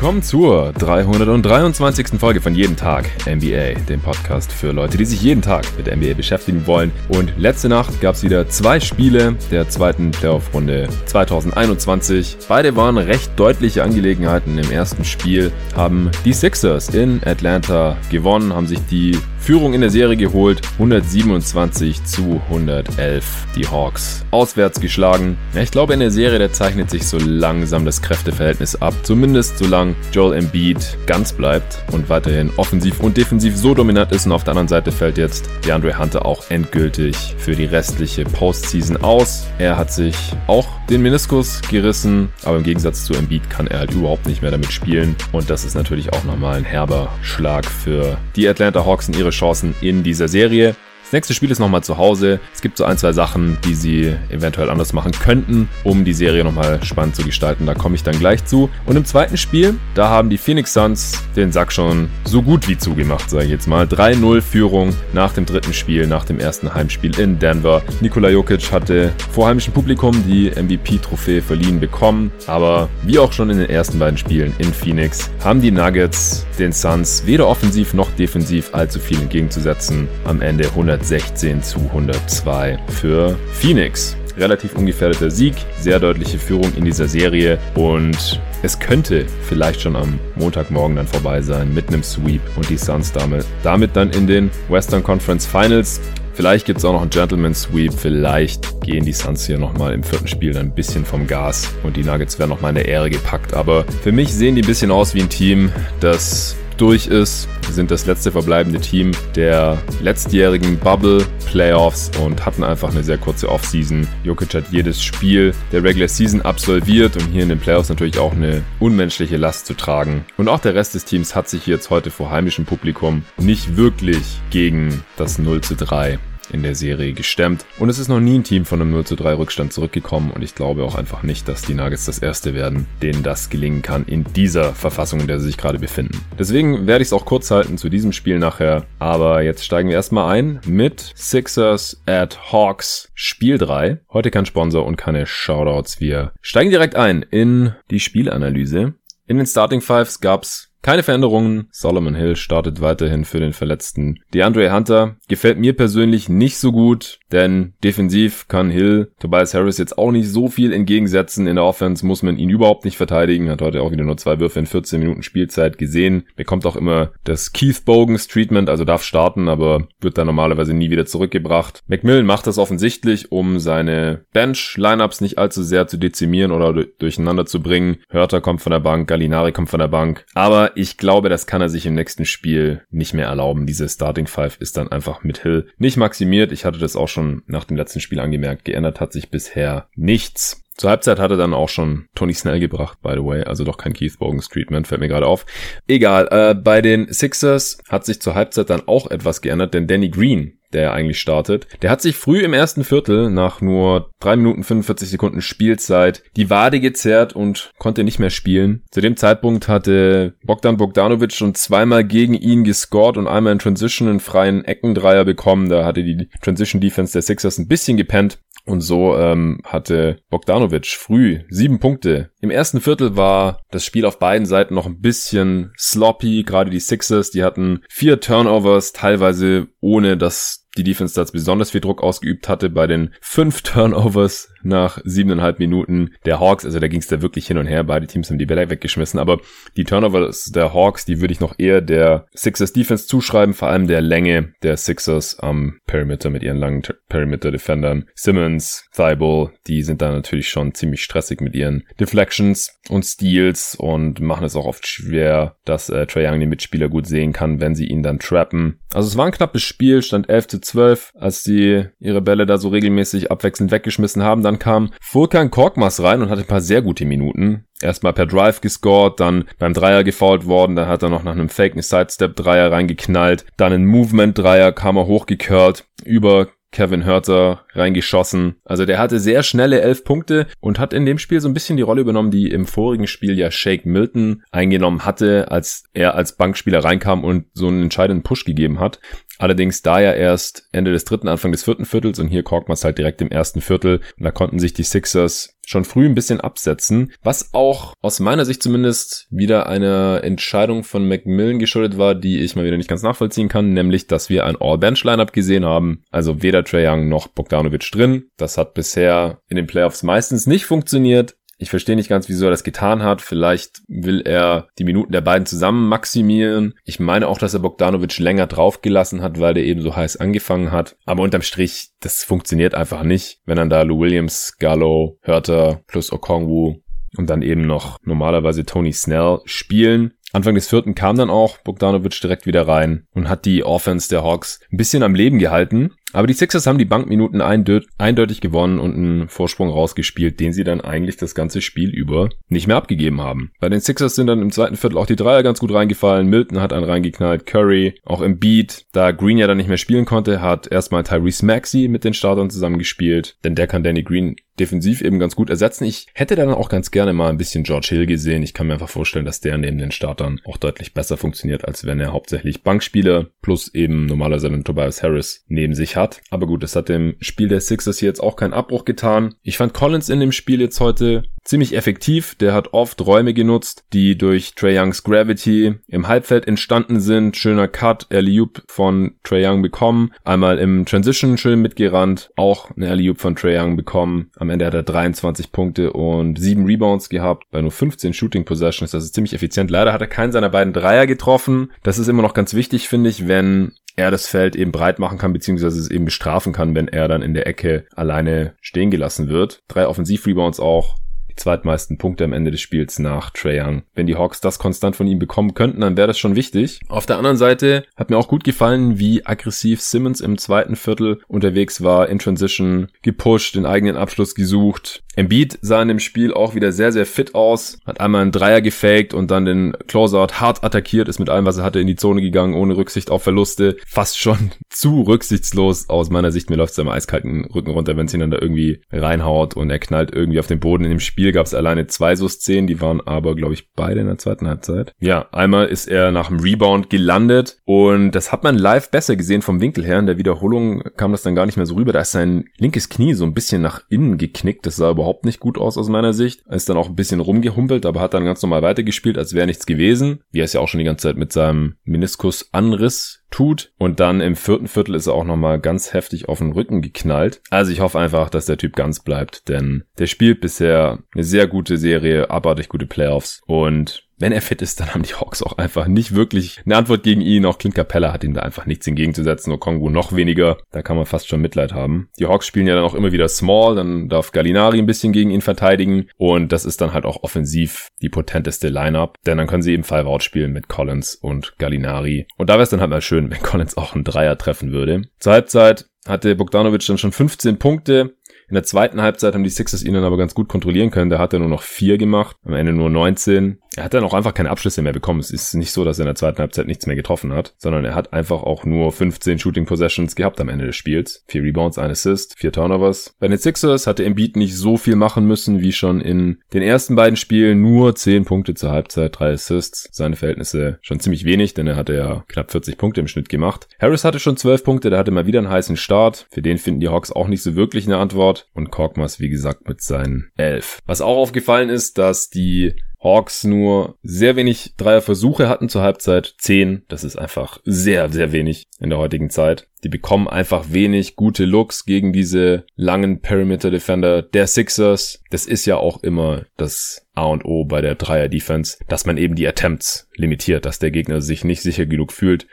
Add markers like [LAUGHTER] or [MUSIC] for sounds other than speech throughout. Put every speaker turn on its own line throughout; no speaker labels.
willkommen zur 323. Folge von Jeden Tag NBA, dem Podcast für Leute, die sich jeden Tag mit NBA beschäftigen wollen. Und letzte Nacht gab es wieder zwei Spiele der zweiten Playoff-Runde 2021. Beide waren recht deutliche Angelegenheiten. Im ersten Spiel haben die Sixers in Atlanta gewonnen, haben sich die Führung in der Serie geholt. 127 zu 111 die Hawks auswärts geschlagen. Ja, ich glaube, in der Serie, da zeichnet sich so langsam das Kräfteverhältnis ab. Zumindest solange Joel Embiid ganz bleibt und weiterhin offensiv und defensiv so dominant ist. Und auf der anderen Seite fällt jetzt DeAndre Hunter auch endgültig für die restliche Postseason aus. Er hat sich auch den Meniskus gerissen, aber im Gegensatz zu Embiid kann er halt überhaupt nicht mehr damit spielen. Und das ist natürlich auch nochmal ein herber Schlag für die Atlanta Hawks und ihre Chancen in dieser Serie. Das nächste Spiel ist nochmal zu Hause. Es gibt so ein, zwei Sachen, die sie eventuell anders machen könnten, um die Serie nochmal spannend zu gestalten. Da komme ich dann gleich zu. Und im zweiten Spiel, da haben die Phoenix Suns den Sack schon so gut wie zugemacht, sage ich jetzt mal. 3-0 Führung nach dem dritten Spiel, nach dem ersten Heimspiel in Denver. Nikola Jokic hatte vor heimischem Publikum die MVP-Trophäe verliehen bekommen. Aber wie auch schon in den ersten beiden Spielen in Phoenix, haben die Nuggets den Suns weder offensiv noch defensiv allzu viel entgegenzusetzen. Am Ende 100 116 zu 102 für Phoenix. Relativ ungefährdeter Sieg, sehr deutliche Führung in dieser Serie und es könnte vielleicht schon am Montagmorgen dann vorbei sein mit einem Sweep und die Suns damit, damit dann in den Western Conference Finals. Vielleicht gibt es auch noch einen Gentleman Sweep. Vielleicht gehen die Suns hier nochmal im vierten Spiel ein bisschen vom Gas und die Nuggets werden nochmal in der Ehre gepackt. Aber für mich sehen die ein bisschen aus wie ein Team, das durch ist. Sind das letzte verbleibende Team der letztjährigen Bubble Playoffs und hatten einfach eine sehr kurze Offseason. Jokic hat jedes Spiel der Regular Season absolviert und hier in den Playoffs natürlich auch eine unmenschliche Last zu tragen. Und auch der Rest des Teams hat sich jetzt heute vor heimischem Publikum nicht wirklich gegen das 0 zu 3 in der Serie gestemmt. Und es ist noch nie ein Team von einem 0 zu 3 Rückstand zurückgekommen und ich glaube auch einfach nicht, dass die Nuggets das erste werden, denen das gelingen kann in dieser Verfassung, in der sie sich gerade befinden. Deswegen werde ich es auch kurz halten zu diesem Spiel nachher. Aber jetzt steigen wir erstmal ein mit Sixers at Hawks Spiel 3. Heute kein Sponsor und keine Shoutouts. Wir steigen direkt ein in die Spielanalyse. In den Starting Fives gab's keine Veränderungen. Solomon Hill startet weiterhin für den Verletzten. DeAndre Hunter gefällt mir persönlich nicht so gut, denn defensiv kann Hill Tobias Harris jetzt auch nicht so viel entgegensetzen. In der Offense muss man ihn überhaupt nicht verteidigen. Hat heute auch wieder nur zwei Würfe in 14 Minuten Spielzeit gesehen. Bekommt auch immer das Keith Bogans Treatment, also darf starten, aber wird dann normalerweise nie wieder zurückgebracht. McMillan macht das offensichtlich, um seine Bench-Lineups nicht allzu sehr zu dezimieren oder durcheinander zu bringen. Hörter kommt von der Bank, Gallinari kommt von der Bank. Aber ich glaube, das kann er sich im nächsten Spiel nicht mehr erlauben. Diese Starting Five ist dann einfach mit Hill nicht maximiert. Ich hatte das auch schon nach dem letzten Spiel angemerkt. Geändert hat sich bisher nichts. Zur Halbzeit hatte dann auch schon Tony Snell gebracht, by the way. Also doch kein Keith Bogans Treatment, fällt mir gerade auf. Egal, äh, bei den Sixers hat sich zur Halbzeit dann auch etwas geändert, denn Danny Green der eigentlich startet. Der hat sich früh im ersten Viertel nach nur drei Minuten 45 Sekunden Spielzeit die Wade gezerrt und konnte nicht mehr spielen. Zu dem Zeitpunkt hatte Bogdan Bogdanovic schon zweimal gegen ihn gescored und einmal in Transition einen freien Eckendreier bekommen. Da hatte die Transition Defense der Sixers ein bisschen gepennt. Und so ähm, hatte Bogdanovic früh sieben Punkte. Im ersten Viertel war das Spiel auf beiden Seiten noch ein bisschen sloppy. Gerade die Sixers, die hatten vier Turnovers, teilweise ohne dass die Defense da besonders viel Druck ausgeübt hatte bei den fünf [LAUGHS] Turnovers nach siebeneinhalb Minuten der Hawks. Also da ging es da wirklich hin und her. Beide Teams haben die Bälle weggeschmissen. Aber die Turnovers der Hawks, die würde ich noch eher der Sixers Defense zuschreiben. Vor allem der Länge der Sixers am Perimeter mit ihren langen Perimeter Defendern. Simmons, Thibault, die sind da natürlich schon ziemlich stressig mit ihren Deflections und Steals und machen es auch oft schwer, dass äh, Trae Young den Mitspieler gut sehen kann, wenn sie ihn dann trappen. Also es war ein knappes Spiel, stand 11 zu 12, als die ihre Bälle da so regelmäßig abwechselnd weggeschmissen haben. Dann kam Furkan Korkmaz rein und hatte ein paar sehr gute Minuten. Erstmal per Drive gescored, dann beim Dreier gefoult worden, dann hat er noch nach einem Fake eine Sidestep-Dreier reingeknallt, dann ein Movement-Dreier kam er hochgecurlt über Kevin Hörter reingeschossen. Also der hatte sehr schnelle elf Punkte und hat in dem Spiel so ein bisschen die Rolle übernommen, die im vorigen Spiel ja Shake Milton eingenommen hatte, als er als Bankspieler reinkam und so einen entscheidenden Push gegeben hat. Allerdings da ja erst Ende des dritten, Anfang des vierten Viertels und hier Korkmaz halt direkt im ersten Viertel. Und da konnten sich die Sixers schon früh ein bisschen absetzen, was auch aus meiner Sicht zumindest wieder eine Entscheidung von Macmillan geschuldet war, die ich mal wieder nicht ganz nachvollziehen kann, nämlich, dass wir ein All-Bench-Lineup gesehen haben, also weder Trae Young noch Bogdanovic drin. Das hat bisher in den Playoffs meistens nicht funktioniert. Ich verstehe nicht ganz, wieso er das getan hat. Vielleicht will er die Minuten der beiden zusammen maximieren. Ich meine auch, dass er Bogdanovic länger draufgelassen hat, weil der eben so heiß angefangen hat. Aber unterm Strich, das funktioniert einfach nicht, wenn dann da Lou Williams, Gallo, Hörter plus Okongwu und dann eben noch normalerweise Tony Snell spielen. Anfang des vierten kam dann auch Bogdanovic direkt wieder rein und hat die Offense der Hawks ein bisschen am Leben gehalten. Aber die Sixers haben die Bankminuten eindeutig gewonnen und einen Vorsprung rausgespielt, den sie dann eigentlich das ganze Spiel über nicht mehr abgegeben haben. Bei den Sixers sind dann im zweiten Viertel auch die Dreier ganz gut reingefallen. Milton hat einen reingeknallt, Curry, auch im Beat. Da Green ja dann nicht mehr spielen konnte, hat erstmal Tyrese Maxey mit den Startern zusammengespielt, denn der kann Danny Green defensiv eben ganz gut ersetzen. Ich hätte dann auch ganz gerne mal ein bisschen George Hill gesehen. Ich kann mir einfach vorstellen, dass der neben den Startern auch deutlich besser funktioniert, als wenn er hauptsächlich Bankspieler plus eben normalerweise einen Tobias Harris neben sich hat. Aber gut, das hat dem Spiel der Sixers hier jetzt auch keinen Abbruch getan. Ich fand Collins in dem Spiel jetzt heute ziemlich effektiv. Der hat oft Räume genutzt, die durch Trey Youngs Gravity im Halbfeld entstanden sind. Schöner Cut, Alley-Oop von Trey Young bekommen. Einmal im Transition schön mitgerannt. Auch eine Alley-Oop von Trey Young bekommen. Am Ende hat er 23 Punkte und 7 Rebounds gehabt. Bei nur 15 Shooting Possessions. Das ist ziemlich effizient. Leider hat er keinen seiner beiden Dreier getroffen. Das ist immer noch ganz wichtig, finde ich, wenn er das Feld eben breit machen kann, beziehungsweise es eben bestrafen kann, wenn er dann in der Ecke alleine stehen gelassen wird. Drei Offensiv-Rebounds auch die zweitmeisten Punkte am Ende des Spiels nach Trae Young. Wenn die Hawks das konstant von ihm bekommen könnten, dann wäre das schon wichtig. Auf der anderen Seite hat mir auch gut gefallen, wie aggressiv Simmons im zweiten Viertel unterwegs war, in Transition gepusht, den eigenen Abschluss gesucht. Embiid sah in dem Spiel auch wieder sehr, sehr fit aus, hat einmal einen Dreier gefaked und dann den Closeout hart attackiert, ist mit allem, was er hatte, in die Zone gegangen, ohne Rücksicht auf Verluste. Fast schon [LAUGHS] zu rücksichtslos aus meiner Sicht. Mir läuft es am eiskalten Rücken runter, wenn es ihn dann da irgendwie reinhaut und er knallt irgendwie auf den Boden in dem Spiel gab es alleine zwei so Szenen, die waren aber, glaube ich, beide in der zweiten Halbzeit. Ja, einmal ist er nach dem Rebound gelandet und das hat man live besser gesehen vom Winkel her. In der Wiederholung kam das dann gar nicht mehr so rüber. Da ist sein linkes Knie so ein bisschen nach innen geknickt. Das sah überhaupt nicht gut aus aus meiner Sicht. Ist dann auch ein bisschen rumgehumpelt, aber hat dann ganz normal weitergespielt, als wäre nichts gewesen. Wie er es ja auch schon die ganze Zeit mit seinem Meniskusanriss tut. Und dann im vierten Viertel ist er auch nochmal ganz heftig auf den Rücken geknallt. Also ich hoffe einfach, dass der Typ ganz bleibt, denn der spielt bisher eine sehr gute Serie, abartig gute Playoffs und wenn er fit ist, dann haben die Hawks auch einfach nicht wirklich eine Antwort gegen ihn. Auch Clint Capella hat ihm da einfach nichts entgegenzusetzen. Kongo noch weniger. Da kann man fast schon Mitleid haben. Die Hawks spielen ja dann auch immer wieder small. Dann darf Gallinari ein bisschen gegen ihn verteidigen. Und das ist dann halt auch offensiv die potenteste Lineup. Denn dann können sie eben Five Out spielen mit Collins und Gallinari. Und da wäre es dann halt mal schön, wenn Collins auch einen Dreier treffen würde. Zur Halbzeit hatte Bogdanovic dann schon 15 Punkte. In der zweiten Halbzeit haben die Sixers ihn dann aber ganz gut kontrollieren können. Der hat ja nur noch vier gemacht, am Ende nur 19. Er hat dann auch einfach keine Abschlüsse mehr bekommen. Es ist nicht so, dass er in der zweiten Halbzeit nichts mehr getroffen hat, sondern er hat einfach auch nur 15 Shooting Possessions gehabt am Ende des Spiels. Vier Rebounds, ein Assist, vier Turnovers. Bei den Sixers hatte Embiid nicht so viel machen müssen wie schon in den ersten beiden Spielen. Nur 10 Punkte zur Halbzeit, drei Assists. Seine Verhältnisse schon ziemlich wenig, denn er hatte ja knapp 40 Punkte im Schnitt gemacht. Harris hatte schon 12 Punkte, der hatte mal wieder einen heißen Start. Für den finden die Hawks auch nicht so wirklich eine Antwort. Und Korkmaz, wie gesagt, mit seinen 11. Was auch aufgefallen ist, dass die Hawks nur sehr wenig Dreierversuche hatten zur Halbzeit. Zehn, das ist einfach sehr, sehr wenig in der heutigen Zeit. Die bekommen einfach wenig gute Looks gegen diese langen Perimeter Defender der Sixers. Das ist ja auch immer das A und O bei der Dreier Defense, dass man eben die Attempts limitiert, dass der Gegner sich nicht sicher genug fühlt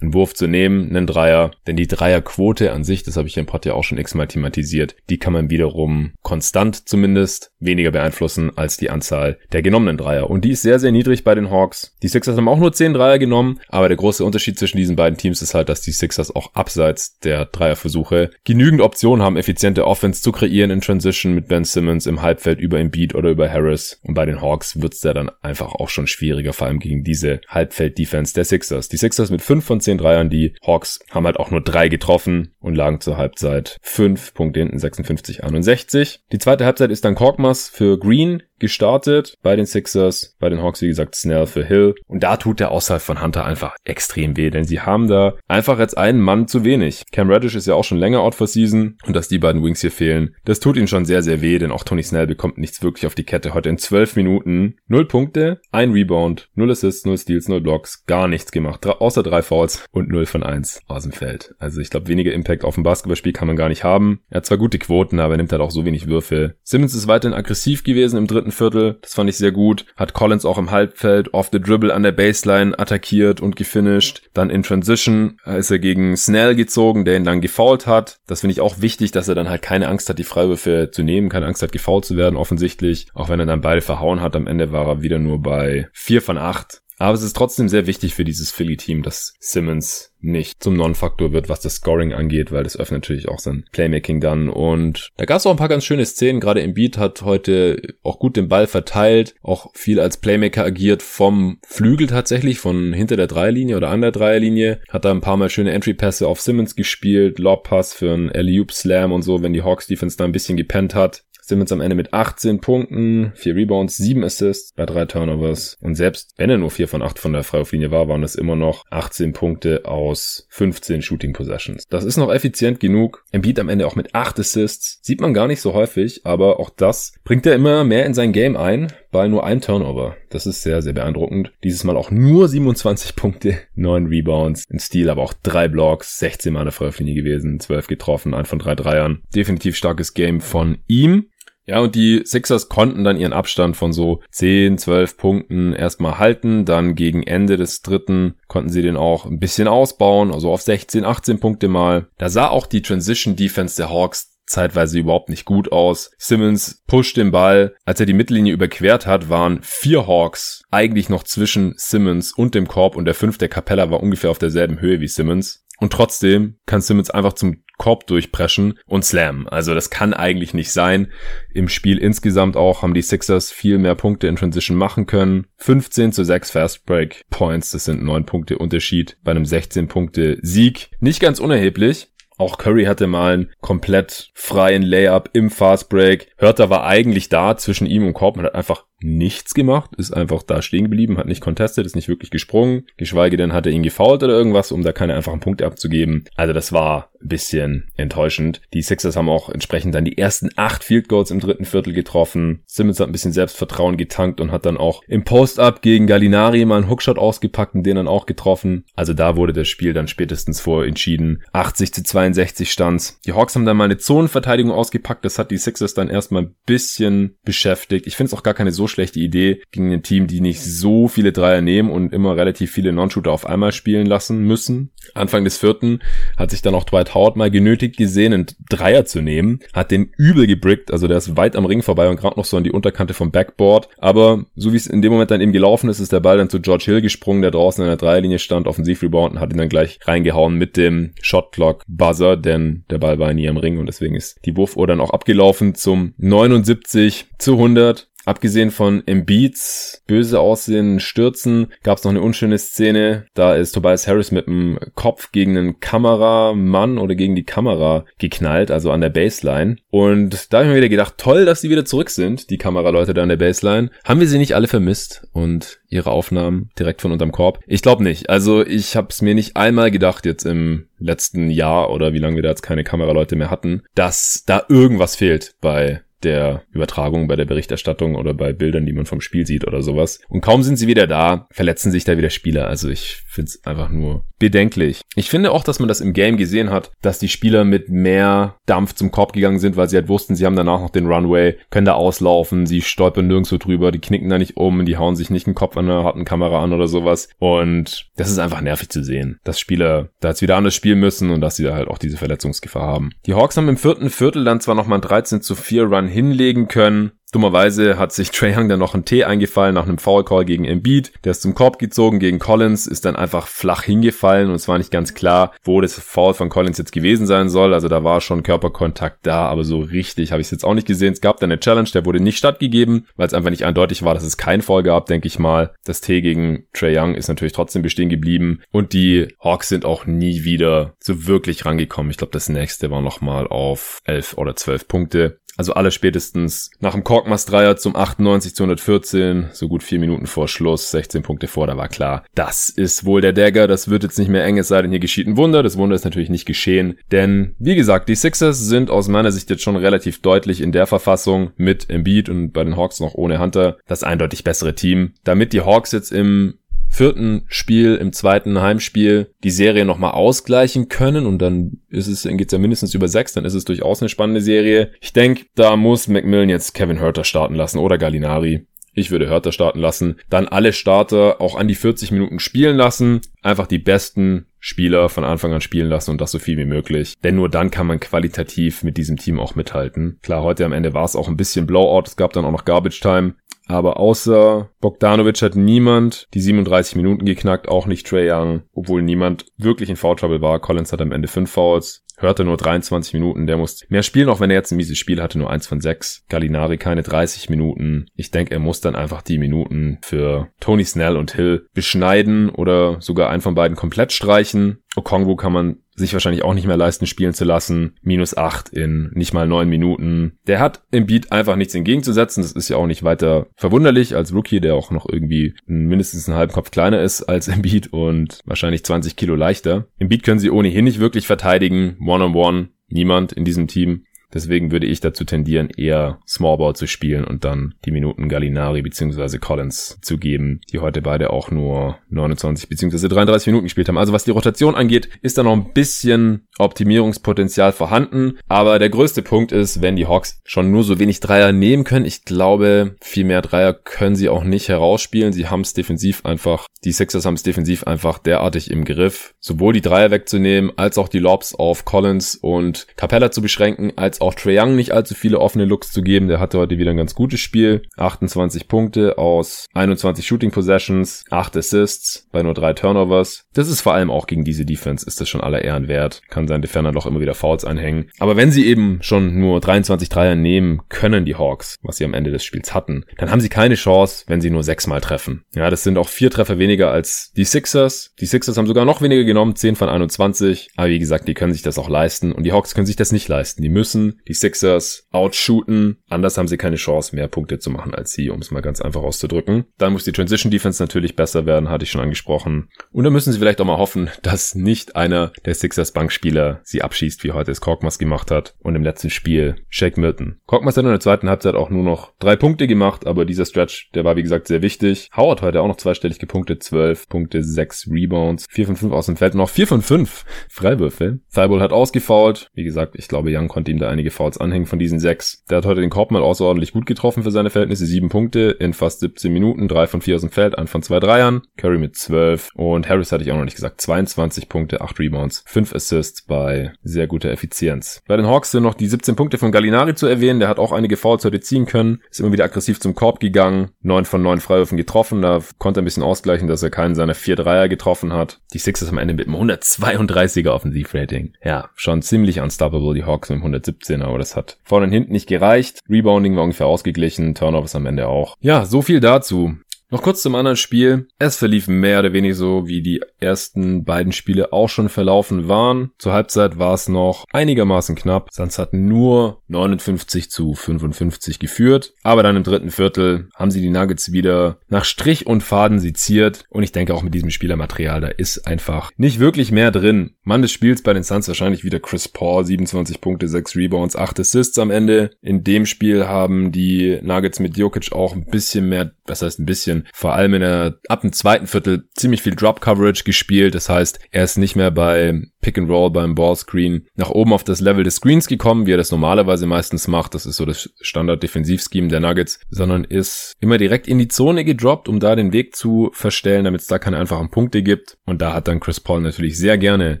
einen Wurf zu nehmen, einen Dreier. Denn die Dreierquote an sich, das habe ich im Pod ja auch schon x-mal thematisiert, die kann man wiederum konstant zumindest weniger beeinflussen als die Anzahl der genommenen Dreier. Und die ist sehr, sehr niedrig bei den Hawks. Die Sixers haben auch nur 10 Dreier genommen, aber der große Unterschied zwischen diesen beiden Teams ist halt, dass die Sixers auch abseits der Dreierversuche genügend Optionen haben, effiziente Offense zu kreieren in Transition mit Ben Simmons im Halbfeld über Embiid oder über Harris. Und bei den Hawks wird's da dann einfach auch schon schwieriger, vor allem gegen diese Halbfeld-Defense der Sixers. Die Sixers mit 5 von 10 Dreiern, die Hawks haben halt auch nur drei getroffen und lagen zur Halbzeit 5 Punkte hinten, 56, 61. Die zweite Halbzeit ist dann Korkmaz für Green gestartet bei den Sixers, bei den Hawks, wie gesagt, Snell für Hill. Und da tut der Aushalt von Hunter einfach extrem weh, denn sie haben da einfach jetzt einen Mann zu wenig. Cam Reddish ist ja auch schon länger out for season und dass die beiden Wings hier fehlen, das tut ihnen schon sehr, sehr weh, denn auch Tony Snell bekommt nichts wirklich auf die Kette. Heute in zwölf Minuten null Punkte, ein Rebound, null Assists, null Steals, null Blocks, gar nichts gemacht, außer drei Fouls und null von eins aus dem Feld. Also ich glaube, weniger Impact auf dem Basketballspiel kann man gar nicht haben. Er hat zwar gute Quoten, aber er nimmt halt auch so wenig Würfe. Simmons ist weiterhin aggressiv gewesen im dritten Viertel. Das fand ich sehr gut. Hat Collins auch im Halbfeld off the dribble an der Baseline attackiert und gefinisht. Dann in Transition ist er gegen Snell gezogen, der ihn dann gefoult hat. Das finde ich auch wichtig, dass er dann halt keine Angst hat, die Freiwürfe zu nehmen, keine Angst hat, gefoult zu werden, offensichtlich. Auch wenn er dann beide verhauen hat. Am Ende war er wieder nur bei vier von acht. Aber es ist trotzdem sehr wichtig für dieses Philly-Team, dass Simmons nicht zum Non-Faktor wird, was das Scoring angeht, weil das öffnet natürlich auch sein Playmaking dann. Und da gab es auch ein paar ganz schöne Szenen. Gerade Embiid hat heute auch gut den Ball verteilt, auch viel als Playmaker agiert vom Flügel tatsächlich, von hinter der Dreierlinie oder an der Dreierlinie. Hat da ein paar Mal schöne Entry-Pässe auf Simmons gespielt, Lob-Pass für einen alley Slam und so, wenn die Hawks-Defense da ein bisschen gepennt hat. Simmons am Ende mit 18 Punkten, 4 Rebounds, 7 Assists bei 3 Turnovers. Und selbst wenn er nur 4 von 8 von der Freiwurflinie war, waren das immer noch 18 Punkte aus 15 Shooting Possessions. Das ist noch effizient genug. Embiid am Ende auch mit 8 Assists. Sieht man gar nicht so häufig, aber auch das bringt er immer mehr in sein Game ein bei nur einem Turnover. Das ist sehr, sehr beeindruckend. Dieses Mal auch nur 27 [LAUGHS] Punkte, 9 Rebounds, ein Stil, aber auch 3 Blocks, 16 Mal eine Freiwurflinie gewesen, 12 getroffen, 1 von 3 Dreiern. Definitiv starkes Game von ihm. Ja, und die Sixers konnten dann ihren Abstand von so 10, 12 Punkten erstmal halten. Dann gegen Ende des dritten konnten sie den auch ein bisschen ausbauen, also auf 16, 18 Punkte mal. Da sah auch die Transition Defense der Hawks zeitweise überhaupt nicht gut aus. Simmons pusht den Ball. Als er die Mittellinie überquert hat, waren vier Hawks eigentlich noch zwischen Simmons und dem Korb und der fünfte Capella war ungefähr auf derselben Höhe wie Simmons. Und trotzdem kann Simmons einfach zum Korb durchpreschen und slam. Also das kann eigentlich nicht sein. Im Spiel insgesamt auch haben die Sixers viel mehr Punkte in Transition machen können. 15 zu 6 Fast Break Points, das sind 9 Punkte Unterschied bei einem 16 Punkte Sieg. Nicht ganz unerheblich. Auch Curry hatte mal einen komplett freien Layup im Fast Break. Hörter war eigentlich da zwischen ihm und Korb. Man hat einfach nichts gemacht, ist einfach da stehen geblieben, hat nicht contestet, ist nicht wirklich gesprungen, geschweige denn hat er ihn gefault oder irgendwas, um da keine einfachen Punkte abzugeben. Also das war bisschen enttäuschend. Die Sixers haben auch entsprechend dann die ersten acht Field Goals im dritten Viertel getroffen. Simmons hat ein bisschen Selbstvertrauen getankt und hat dann auch im Post-Up gegen Gallinari mal einen Hookshot ausgepackt und den dann auch getroffen. Also da wurde das Spiel dann spätestens vor entschieden. 80 zu 62 stands. Die Hawks haben dann mal eine Zonenverteidigung ausgepackt. Das hat die Sixers dann erstmal ein bisschen beschäftigt. Ich finde es auch gar keine so schlechte Idee gegen ein Team, die nicht so viele Dreier nehmen und immer relativ viele Non-Shooter auf einmal spielen lassen müssen. Anfang des vierten hat sich dann auch Dwight Howard mal genötigt gesehen, einen Dreier zu nehmen, hat den übel gebrickt, also der ist weit am Ring vorbei und gerade noch so an die Unterkante vom Backboard. Aber so wie es in dem Moment dann eben gelaufen ist, ist der Ball dann zu George Hill gesprungen, der draußen in der Dreierlinie stand, offensiv rebound und hat ihn dann gleich reingehauen mit dem Shotclock Buzzer, denn der Ball war nie am Ring und deswegen ist die Wurfuhr dann auch abgelaufen zum 79 zu 100. Abgesehen von Embiids böse aussehenden Stürzen gab es noch eine unschöne Szene. Da ist Tobias Harris mit dem Kopf gegen einen Kameramann oder gegen die Kamera geknallt, also an der Baseline. Und da habe ich mir wieder gedacht, toll, dass sie wieder zurück sind, die Kameraleute da an der Baseline. Haben wir sie nicht alle vermisst und ihre Aufnahmen direkt von unterm Korb? Ich glaube nicht. Also ich habe es mir nicht einmal gedacht jetzt im letzten Jahr oder wie lange wir da jetzt keine Kameraleute mehr hatten, dass da irgendwas fehlt bei der Übertragung, bei der Berichterstattung oder bei Bildern, die man vom Spiel sieht oder sowas. Und kaum sind sie wieder da, verletzen sich da wieder Spieler. Also ich finde es einfach nur bedenklich. Ich finde auch, dass man das im Game gesehen hat, dass die Spieler mit mehr Dampf zum Korb gegangen sind, weil sie halt wussten, sie haben danach noch den Runway, können da auslaufen, sie stolpern nirgendwo drüber, die knicken da nicht um, die hauen sich nicht den Kopf an einer harten Kamera an oder sowas. Und das ist einfach nervig zu sehen, dass Spieler da jetzt wieder anders spielen müssen und dass sie da halt auch diese Verletzungsgefahr haben. Die Hawks haben im vierten Viertel dann zwar nochmal 13 zu 4 Run hinlegen können, Dummerweise hat sich Trey Young dann noch ein T eingefallen nach einem Foul Call gegen Embiid. Der ist zum Korb gezogen gegen Collins, ist dann einfach flach hingefallen und es war nicht ganz klar, wo das Foul von Collins jetzt gewesen sein soll. Also da war schon Körperkontakt da, aber so richtig habe ich es jetzt auch nicht gesehen. Es gab dann eine Challenge, der wurde nicht stattgegeben, weil es einfach nicht eindeutig war, dass es kein Foul gab, denke ich mal. Das T gegen Trey Young ist natürlich trotzdem bestehen geblieben und die Hawks sind auch nie wieder so wirklich rangekommen. Ich glaube, das nächste war nochmal auf 11 oder 12 Punkte. Also alle spätestens nach dem Korkmast Dreier zum 98 zu 114, so gut vier Minuten vor Schluss, 16 Punkte vor, da war klar, das ist wohl der Dagger, das wird jetzt nicht mehr eng, es sei denn, hier geschieht ein Wunder. Das Wunder ist natürlich nicht geschehen, denn wie gesagt, die Sixers sind aus meiner Sicht jetzt schon relativ deutlich in der Verfassung mit Embiid und bei den Hawks noch ohne Hunter das eindeutig bessere Team. Damit die Hawks jetzt im vierten Spiel, im zweiten Heimspiel die Serie nochmal ausgleichen können und dann ist es, dann geht's ja mindestens über sechs, dann ist es durchaus eine spannende Serie. Ich denke, da muss Macmillan jetzt Kevin Herter starten lassen oder Gallinari. Ich würde Hörter starten lassen. Dann alle Starter auch an die 40 Minuten spielen lassen. Einfach die besten Spieler von Anfang an spielen lassen und das so viel wie möglich. Denn nur dann kann man qualitativ mit diesem Team auch mithalten. Klar, heute am Ende war es auch ein bisschen Blowout. Es gab dann auch noch Garbage Time. Aber außer Bogdanovic hat niemand die 37 Minuten geknackt, auch nicht Trey Young, obwohl niemand wirklich in Foul Trouble war. Collins hat am Ende 5 Fouls hörte nur 23 Minuten, der muss mehr spielen, auch wenn er jetzt ein mieses Spiel hatte, nur eins von sechs. Gallinari keine 30 Minuten. Ich denke, er muss dann einfach die Minuten für Tony Snell und Hill beschneiden oder sogar einen von beiden komplett streichen. Okongwu kann man sich wahrscheinlich auch nicht mehr leisten, spielen zu lassen. Minus acht in nicht mal neun Minuten. Der hat im Beat einfach nichts entgegenzusetzen. Das ist ja auch nicht weiter verwunderlich als Rookie, der auch noch irgendwie mindestens einen halben Kopf kleiner ist als im Beat und wahrscheinlich 20 Kilo leichter. Im Beat können sie ohnehin nicht wirklich verteidigen. One-on-one. -on -one. Niemand in diesem Team. Deswegen würde ich dazu tendieren, eher Smallball zu spielen und dann die Minuten Gallinari bzw. Collins zu geben, die heute beide auch nur 29 bzw. 33 Minuten gespielt haben. Also was die Rotation angeht, ist da noch ein bisschen Optimierungspotenzial vorhanden. Aber der größte Punkt ist, wenn die Hawks schon nur so wenig Dreier nehmen können. Ich glaube, viel mehr Dreier können sie auch nicht herausspielen. Sie haben es defensiv einfach, die Sixers haben es defensiv einfach derartig im Griff, sowohl die Dreier wegzunehmen, als auch die Lobs auf Collins und Capella zu beschränken, als Trae Young nicht allzu viele offene Looks zu geben. Der hatte heute wieder ein ganz gutes Spiel. 28 Punkte aus 21 Shooting Possessions, 8 Assists bei nur 3 Turnovers. Das ist vor allem auch gegen diese Defense ist das schon aller Ehren wert. Kann sein Defender doch immer wieder Fouls einhängen. Aber wenn sie eben schon nur 23 Dreier nehmen können, die Hawks, was sie am Ende des Spiels hatten, dann haben sie keine Chance, wenn sie nur sechsmal treffen. Ja, das sind auch vier Treffer weniger als die Sixers. Die Sixers haben sogar noch weniger genommen, 10 von 21. Aber wie gesagt, die können sich das auch leisten und die Hawks können sich das nicht leisten. Die müssen die Sixers outshooten. Anders haben sie keine Chance, mehr Punkte zu machen als sie, um es mal ganz einfach auszudrücken. Dann muss die Transition Defense natürlich besser werden, hatte ich schon angesprochen. Und dann müssen sie vielleicht auch mal hoffen, dass nicht einer der Sixers Bankspieler sie abschießt, wie heute es Korkmaz gemacht hat. Und im letzten Spiel Shake Milton. Korkmaz hat in der zweiten Halbzeit auch nur noch drei Punkte gemacht, aber dieser Stretch, der war wie gesagt sehr wichtig. Howard heute auch noch zweistellig gepunktet, 12 Punkte, 6 Rebounds, 4 von 5 aus dem Feld, noch 4 von 5 Freiwürfe. Thibault hat ausgefault. Wie gesagt, ich glaube, Young konnte ihm da einige einige Fouls anhängen von diesen sechs. Der hat heute den Korb mal außerordentlich gut getroffen für seine Verhältnisse. Sieben Punkte in fast 17 Minuten, drei von vier aus dem Feld, ein von zwei Dreiern. Curry mit zwölf und Harris hatte ich auch noch nicht gesagt. 22 Punkte, acht Rebounds, fünf Assists bei sehr guter Effizienz. Bei den Hawks sind noch die 17 Punkte von Gallinari zu erwähnen. Der hat auch einige Fouls heute ziehen können, ist immer wieder aggressiv zum Korb gegangen, neun von neun Freiwürfen getroffen. Da konnte er ein bisschen ausgleichen, dass er keinen seiner vier Dreier getroffen hat. Die Sixers am Ende mit einem 132er Offensivrating. Ja, schon ziemlich unstoppable, die Hawks mit 170. 17, aber das hat vorne und hinten nicht gereicht. Rebounding war ungefähr ausgeglichen, Turnovers am Ende auch. Ja, so viel dazu. Noch kurz zum anderen Spiel. Es verlief mehr oder weniger so, wie die ersten beiden Spiele auch schon verlaufen waren. Zur Halbzeit war es noch einigermaßen knapp. Suns hatten nur 59 zu 55 geführt. Aber dann im dritten Viertel haben sie die Nuggets wieder nach Strich und Faden seziert. Und ich denke auch mit diesem Spielermaterial, da ist einfach nicht wirklich mehr drin. Mann des Spiels bei den Suns wahrscheinlich wieder Chris Paul. 27 Punkte, 6 Rebounds, 8 Assists am Ende. In dem Spiel haben die Nuggets mit Jokic auch ein bisschen mehr, was heißt ein bisschen, vor allem in der, ab dem zweiten Viertel ziemlich viel Drop Coverage gespielt. Das heißt, er ist nicht mehr bei Pick and Roll beim Ballscreen nach oben auf das Level des Screens gekommen, wie er das normalerweise meistens macht. Das ist so das Standard-Defensivscheme der Nuggets, sondern ist immer direkt in die Zone gedroppt, um da den Weg zu verstellen, damit es da keine einfachen Punkte gibt. Und da hat dann Chris Paul natürlich sehr gerne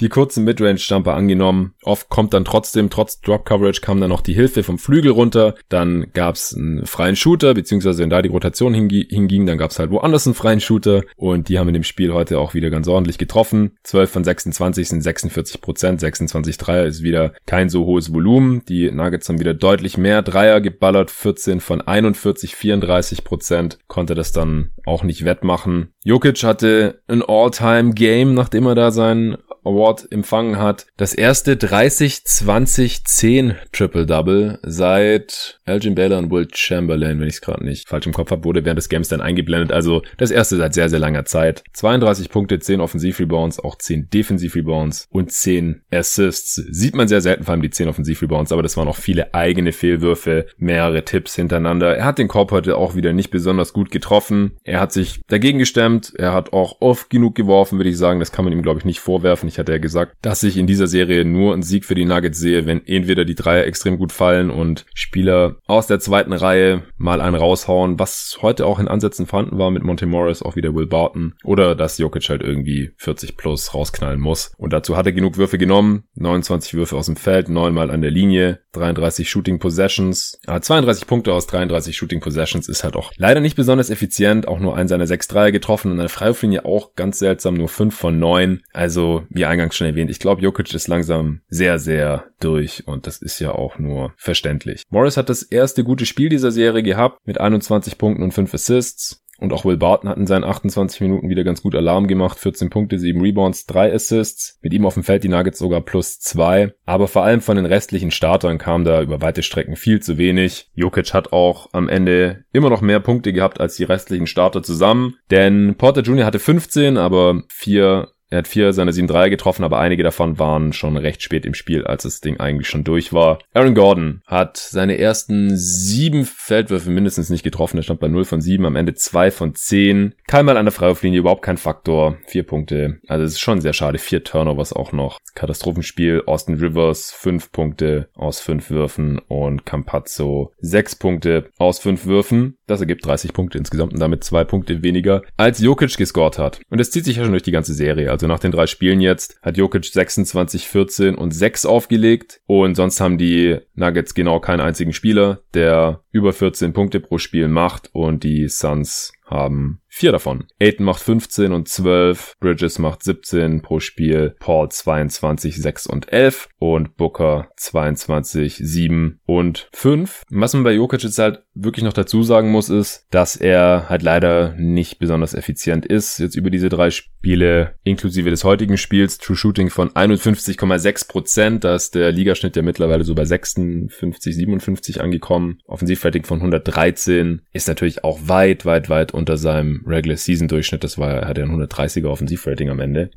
die kurzen Midrange-Jumper angenommen. Oft kommt dann trotzdem, trotz Drop Coverage, kam dann noch die Hilfe vom Flügel runter. Dann gab es einen freien Shooter, beziehungsweise wenn da die Rotation hinging, dann gab es halt woanders einen freien Shooter. Und die haben in dem Spiel heute auch wieder ganz ordentlich getroffen. 12 von 26 sind 46 Prozent, 26 Dreier ist wieder kein so hohes Volumen. Die Nuggets haben wieder deutlich mehr Dreier geballert, 14 von 41, 34 Prozent, konnte das dann auch nicht wettmachen. Jokic hatte ein All-Time-Game, nachdem er da sein Award empfangen hat. Das erste 30-20-10 Triple-Double seit Elgin Baylor und Will Chamberlain, wenn ich es gerade nicht falsch im Kopf habe, wurde während des Games dann eingeblendet. Also das erste seit sehr, sehr langer Zeit. 32 Punkte, 10 Offensiv-Rebounds, auch 10 Defensiv-Rebounds und 10 Assists. Sieht man sehr selten, vor allem die 10 Offensiv-Rebounds, aber das waren auch viele eigene Fehlwürfe, mehrere Tipps hintereinander. Er hat den Korb heute auch wieder nicht besonders gut getroffen. Er hat sich dagegen gestemmt. Er hat auch oft genug geworfen, würde ich sagen. Das kann man ihm, glaube ich, nicht vorwerfen. Ich hatte ja gesagt, dass ich in dieser Serie nur einen Sieg für die Nuggets sehe, wenn entweder die Dreier extrem gut fallen und Spieler aus der zweiten Reihe mal einen raushauen, was heute auch in Ansätzen vorhanden war mit Monte Morris, auch wieder Will Barton, oder dass Jokic halt irgendwie 40 plus rausknallen muss. Und dazu hat er genug Würfe genommen. 29 Würfe aus dem Feld, neunmal an der Linie, 33 Shooting Possessions. Aber 32 Punkte aus 33 Shooting Possessions ist halt auch leider nicht besonders effizient. Auch nur ein seiner sechs Dreier getroffen und eine Freiwurflinie auch ganz seltsam, nur fünf von neun. Also, wie eingangs schon erwähnt, ich glaube, Jokic ist langsam sehr, sehr durch und das ist ja auch nur verständlich. Morris hat das erste gute Spiel dieser Serie gehabt mit 21 Punkten und 5 Assists. Und auch Will Barton hat in seinen 28 Minuten wieder ganz gut Alarm gemacht. 14 Punkte, 7 Rebounds, 3 Assists. Mit ihm auf dem Feld die Nuggets sogar plus 2. Aber vor allem von den restlichen Startern kam da über weite Strecken viel zu wenig. Jokic hat auch am Ende immer noch mehr Punkte gehabt als die restlichen Starter zusammen. Denn Porter Jr. hatte 15, aber 4 er hat vier seiner sieben Dreier getroffen, aber einige davon waren schon recht spät im Spiel, als das Ding eigentlich schon durch war. Aaron Gordon hat seine ersten sieben Feldwürfe mindestens nicht getroffen. Er stand bei 0 von 7, am Ende 2 von 10. Keinmal an der Freiwurflinie, überhaupt kein Faktor. Vier Punkte. Also es ist schon sehr schade. Vier Turnovers auch noch. Katastrophenspiel. Austin Rivers, fünf Punkte aus fünf Würfen und Campazzo, sechs Punkte aus fünf Würfen. Das ergibt 30 Punkte insgesamt und damit zwei Punkte weniger, als Jokic gescored hat. Und das zieht sich ja schon durch die ganze Serie. Also nach den drei Spielen jetzt hat Jokic 26, 14 und 6 aufgelegt. Und sonst haben die Nuggets genau keinen einzigen Spieler, der über 14 Punkte pro Spiel macht. Und die Suns haben vier davon. Aiton macht 15 und 12, Bridges macht 17 pro Spiel, Paul 22, 6 und 11 und Booker 22, 7 und 5. Was man bei Jokic jetzt halt wirklich noch dazu sagen muss, ist, dass er halt leider nicht besonders effizient ist. Jetzt über diese drei Spiele, inklusive des heutigen Spiels, True Shooting von 51,6 Prozent. Da ist der Ligaschnitt ja mittlerweile so bei 56, 57 angekommen. Offensivrating von 113 ist natürlich auch weit, weit, weit unter seinem Regular Season Durchschnitt. Das war, er hatte ein 130er Offensivrating am Ende.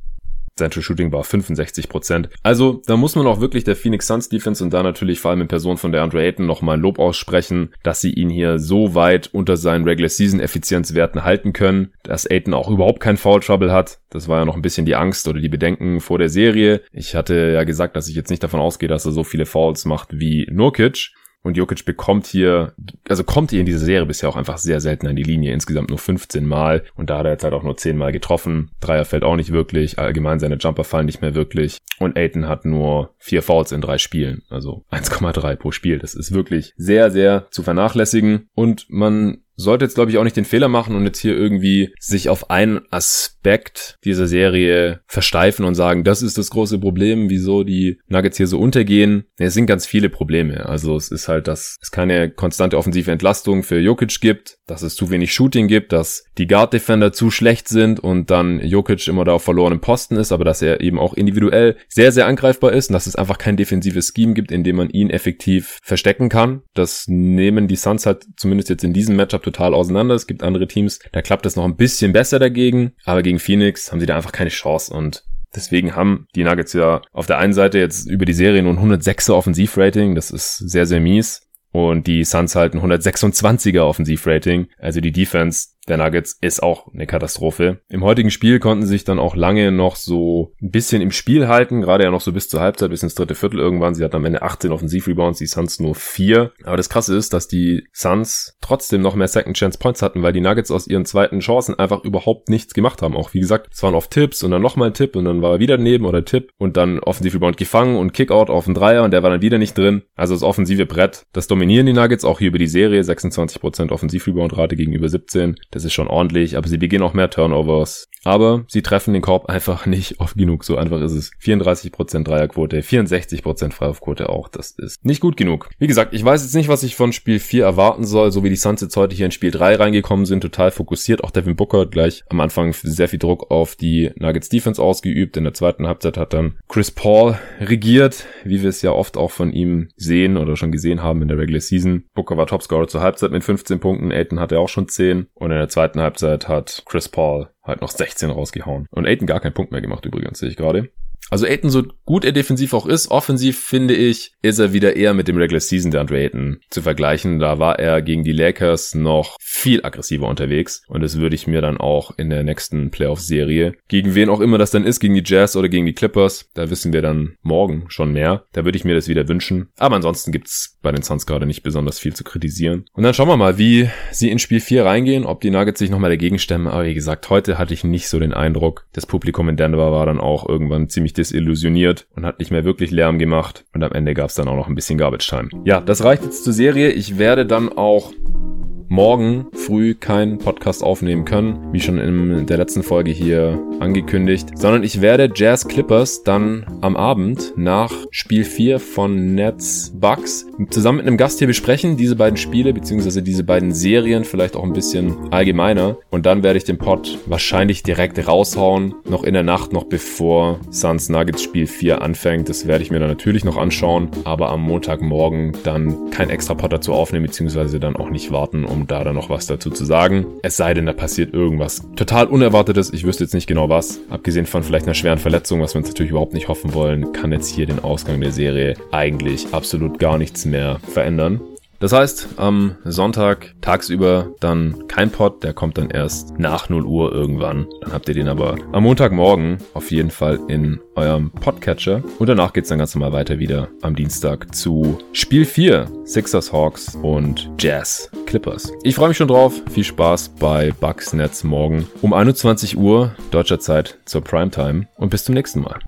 Sein True Shooting war 65% Also, da muss man auch wirklich der Phoenix Suns Defense und da natürlich vor allem in Person von der Andre Ayton nochmal ein Lob aussprechen, dass sie ihn hier so weit unter seinen Regular Season Effizienzwerten halten können, dass Ayton auch überhaupt kein Foul Trouble hat. Das war ja noch ein bisschen die Angst oder die Bedenken vor der Serie. Ich hatte ja gesagt, dass ich jetzt nicht davon ausgehe, dass er so viele Fouls macht wie Nurkic. Und Jokic bekommt hier, also kommt hier in dieser Serie bisher auch einfach sehr selten an die Linie. Insgesamt nur 15 Mal. Und da hat er jetzt halt auch nur 10 Mal getroffen. Dreier fällt auch nicht wirklich. Allgemein seine Jumper fallen nicht mehr wirklich. Und Aiton hat nur vier Fouls in drei Spielen. Also 1,3 pro Spiel. Das ist wirklich sehr, sehr zu vernachlässigen. Und man sollte jetzt, glaube ich, auch nicht den Fehler machen und jetzt hier irgendwie sich auf einen Aspekt dieser Serie versteifen und sagen, das ist das große Problem, wieso die Nuggets hier so untergehen. Es sind ganz viele Probleme. Also es ist halt, dass es keine konstante offensive Entlastung für Jokic gibt, dass es zu wenig Shooting gibt, dass die Guard-Defender zu schlecht sind und dann Jokic immer da auf verlorenem Posten ist, aber dass er eben auch individuell sehr, sehr angreifbar ist und dass es einfach kein defensives Scheme gibt, in dem man ihn effektiv verstecken kann. Das nehmen die Suns halt zumindest jetzt in diesem Matchup total auseinander. Es gibt andere Teams, da klappt es noch ein bisschen besser dagegen, aber gegen Phoenix haben sie da einfach keine Chance und Deswegen haben die Nuggets ja auf der einen Seite jetzt über die Serie nur ein 106er Offensivrating. Das ist sehr, sehr mies. Und die Suns halten 126er Offensivrating. Also die Defense der Nuggets ist auch eine Katastrophe. Im heutigen Spiel konnten sich dann auch lange noch so ein bisschen im Spiel halten, gerade ja noch so bis zur Halbzeit, bis ins dritte Viertel irgendwann. Sie hatten am Ende 18 Offensivrebounds, die Suns nur 4. Aber das Krasse ist, dass die Suns trotzdem noch mehr Second Chance Points hatten, weil die Nuggets aus ihren zweiten Chancen einfach überhaupt nichts gemacht haben. Auch wie gesagt, es waren oft Tipps und dann nochmal ein Tipp und dann war er wieder daneben oder Tipp und dann Offensivrebound gefangen und Kickout auf den Dreier und der war dann wieder nicht drin. Also das offensive Brett, das dominieren die Nuggets auch hier über die Serie. 26% Offensivrebound-Rate gegenüber 17. Das Das ist schon ordentlich, aber sie begehen auch mehr Turnovers. Aber sie treffen den Korb einfach nicht oft genug. So einfach ist es. 34% Dreierquote, 64% Freiwurfquote auch. Das ist nicht gut genug. Wie gesagt, ich weiß jetzt nicht, was ich von Spiel 4 erwarten soll, so wie die Suns jetzt heute hier in Spiel 3 reingekommen sind, total fokussiert. Auch Devin Booker hat gleich am Anfang sehr viel Druck auf die Nuggets Defense ausgeübt. In der zweiten Halbzeit hat dann Chris Paul regiert, wie wir es ja oft auch von ihm sehen oder schon gesehen haben in der Regular Season. Booker war Topscorer zur Halbzeit mit 15 Punkten, Aiton hatte auch schon 10 und in der zweiten Halbzeit hat Chris Paul halt noch 16 rausgehauen. Und Aiton gar keinen Punkt mehr gemacht übrigens, sehe ich gerade. Also Aiton, so gut er defensiv auch ist, offensiv finde ich, ist er wieder eher mit dem Regular Season der Andre Ayton zu vergleichen. Da war er gegen die Lakers noch viel aggressiver unterwegs und das würde ich mir dann auch in der nächsten Playoff-Serie, gegen wen auch immer das dann ist, gegen die Jazz oder gegen die Clippers, da wissen wir dann morgen schon mehr. Da würde ich mir das wieder wünschen. Aber ansonsten gibt's bei den Suns gerade nicht besonders viel zu kritisieren. Und dann schauen wir mal, wie sie in Spiel 4 reingehen, ob die Nuggets sich nochmal dagegen stemmen. Aber wie gesagt, heute hatte ich nicht so den Eindruck. Das Publikum in Denver war dann auch irgendwann ziemlich desillusioniert und hat nicht mehr wirklich Lärm gemacht. Und am Ende gab es dann auch noch ein bisschen Garbage Time. Ja, das reicht jetzt zur Serie. Ich werde dann auch morgen früh keinen Podcast aufnehmen können, wie schon in der letzten Folge hier angekündigt, sondern ich werde Jazz Clippers dann am Abend nach Spiel 4 von Nets Bucks zusammen mit einem Gast hier besprechen, diese beiden Spiele beziehungsweise diese beiden Serien, vielleicht auch ein bisschen allgemeiner und dann werde ich den Pod wahrscheinlich direkt raushauen, noch in der Nacht, noch bevor Suns Nuggets Spiel 4 anfängt. Das werde ich mir dann natürlich noch anschauen, aber am Montagmorgen dann kein extra Pod dazu aufnehmen, beziehungsweise dann auch nicht warten, um da dann noch was dazu zu sagen. Es sei denn, da passiert irgendwas total Unerwartetes. Ich wüsste jetzt nicht genau was. Abgesehen von vielleicht einer schweren Verletzung, was wir uns natürlich überhaupt nicht hoffen wollen, kann jetzt hier den Ausgang der Serie eigentlich absolut gar nichts mehr verändern. Das heißt, am Sonntag tagsüber dann kein Pod, der kommt dann erst nach 0 Uhr irgendwann. Dann habt ihr den aber am Montagmorgen auf jeden Fall in eurem Podcatcher. Und danach geht's dann ganz normal weiter wieder am Dienstag zu Spiel 4, Sixers Hawks und Jazz Clippers. Ich freue mich schon drauf. Viel Spaß bei Bugs Nets morgen um 21 Uhr deutscher Zeit zur Primetime und bis zum nächsten Mal.